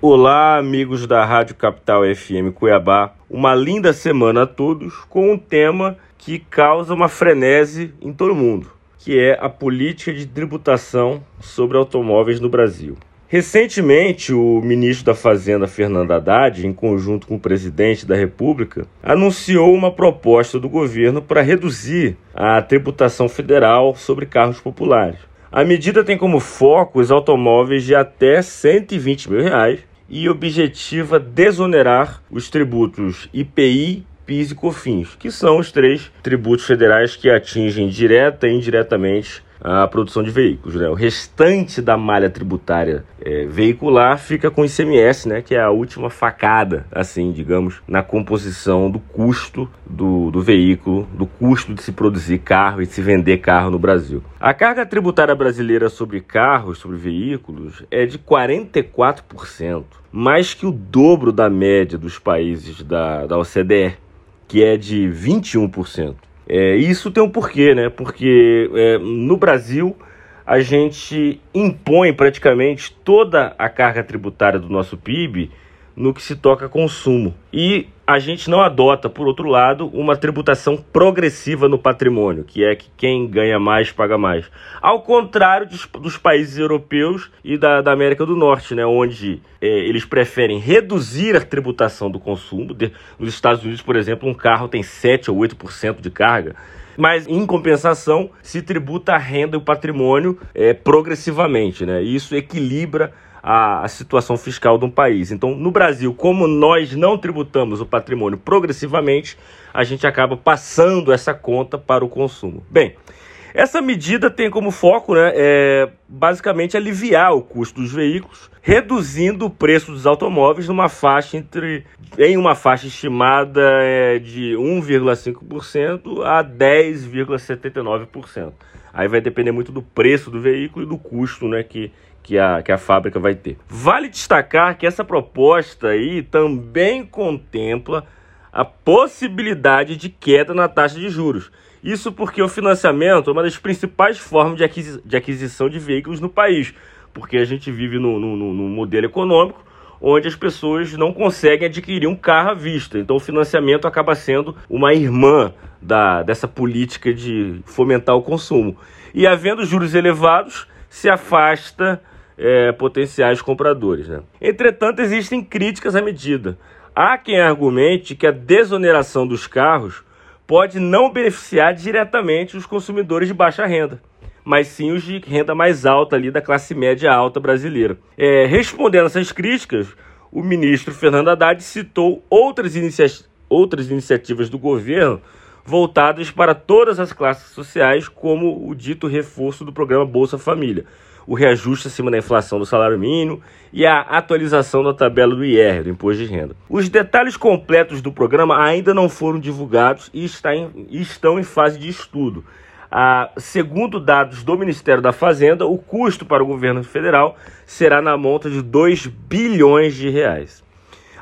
Olá, amigos da Rádio Capital FM Cuiabá. Uma linda semana a todos com um tema que causa uma frenese em todo mundo, que é a política de tributação sobre automóveis no Brasil. Recentemente, o ministro da Fazenda, Fernando Haddad, em conjunto com o presidente da República, anunciou uma proposta do governo para reduzir a tributação federal sobre carros populares. A medida tem como foco os automóveis de até 120 mil reais e objetiva desonerar os tributos IPI, PIS e COFINS, que são os três tributos federais que atingem direta e indiretamente a produção de veículos. Né? O restante da malha tributária é, veicular fica com o ICMS, né? que é a última facada, assim, digamos, na composição do custo do, do veículo, do custo de se produzir carro e de se vender carro no Brasil. A carga tributária brasileira sobre carros, sobre veículos, é de 44%, mais que o dobro da média dos países da, da OCDE, que é de 21%. É, isso tem um porquê, né? Porque é, no Brasil a gente impõe praticamente toda a carga tributária do nosso PIB no que se toca consumo. E a gente não adota, por outro lado, uma tributação progressiva no patrimônio, que é que quem ganha mais paga mais. Ao contrário dos, dos países europeus e da, da, América do Norte, né, onde é, eles preferem reduzir a tributação do consumo. De, nos Estados Unidos, por exemplo, um carro tem 7 ou 8% de carga mas em compensação se tributa a renda e o patrimônio é, progressivamente, né? Isso equilibra a, situação fiscal de um país. Então, no Brasil, como nós não tributamos o patrimônio progressivamente, a gente acaba passando essa conta para o consumo. Bem, essa medida tem como foco, né, é, basicamente aliviar o custo dos veículos, reduzindo o preço dos automóveis numa faixa entre em uma faixa estimada é, de 1,5% a 10,79%. Aí vai depender muito do preço do veículo e do custo, né, que que a, que a fábrica vai ter. Vale destacar que essa proposta aí também contempla a possibilidade de queda na taxa de juros. Isso porque o financiamento é uma das principais formas de, aquisi de aquisição de veículos no país, porque a gente vive num, modelo econômico onde as pessoas não conseguem adquirir um carro à vista. Então o financiamento acaba sendo uma irmã da, dessa política de fomentar o consumo. E havendo juros elevados, se afasta é, potenciais compradores. Né? Entretanto, existem críticas à medida. Há quem argumente que a desoneração dos carros pode não beneficiar diretamente os consumidores de baixa renda, mas sim os de renda mais alta ali da classe média alta brasileira. É, respondendo essas críticas, o ministro Fernando Haddad citou outras, inicia outras iniciativas do governo voltadas para todas as classes sociais, como o dito reforço do programa Bolsa Família, o reajuste acima da inflação do salário mínimo e a atualização da tabela do IR, do Imposto de Renda. Os detalhes completos do programa ainda não foram divulgados e em, estão em fase de estudo. Ah, segundo dados do Ministério da Fazenda, o custo para o governo federal será na monta de 2 bilhões de reais.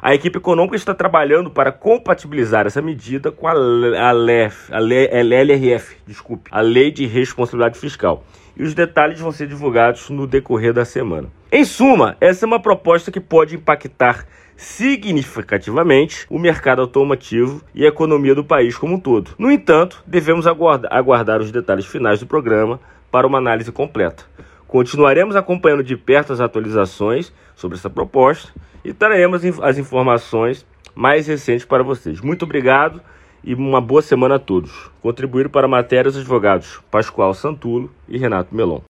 A equipe econômica está trabalhando para compatibilizar essa medida com a, a, LEF, a LRF, desculpe, a Lei de Responsabilidade Fiscal. E os detalhes vão ser divulgados no decorrer da semana. Em suma, essa é uma proposta que pode impactar significativamente o mercado automotivo e a economia do país como um todo. No entanto, devemos aguardar, aguardar os detalhes finais do programa para uma análise completa. Continuaremos acompanhando de perto as atualizações sobre essa proposta e traremos as informações mais recentes para vocês. Muito obrigado e uma boa semana a todos. Contribuíram para a matéria os advogados Pascoal Santulo e Renato Melon.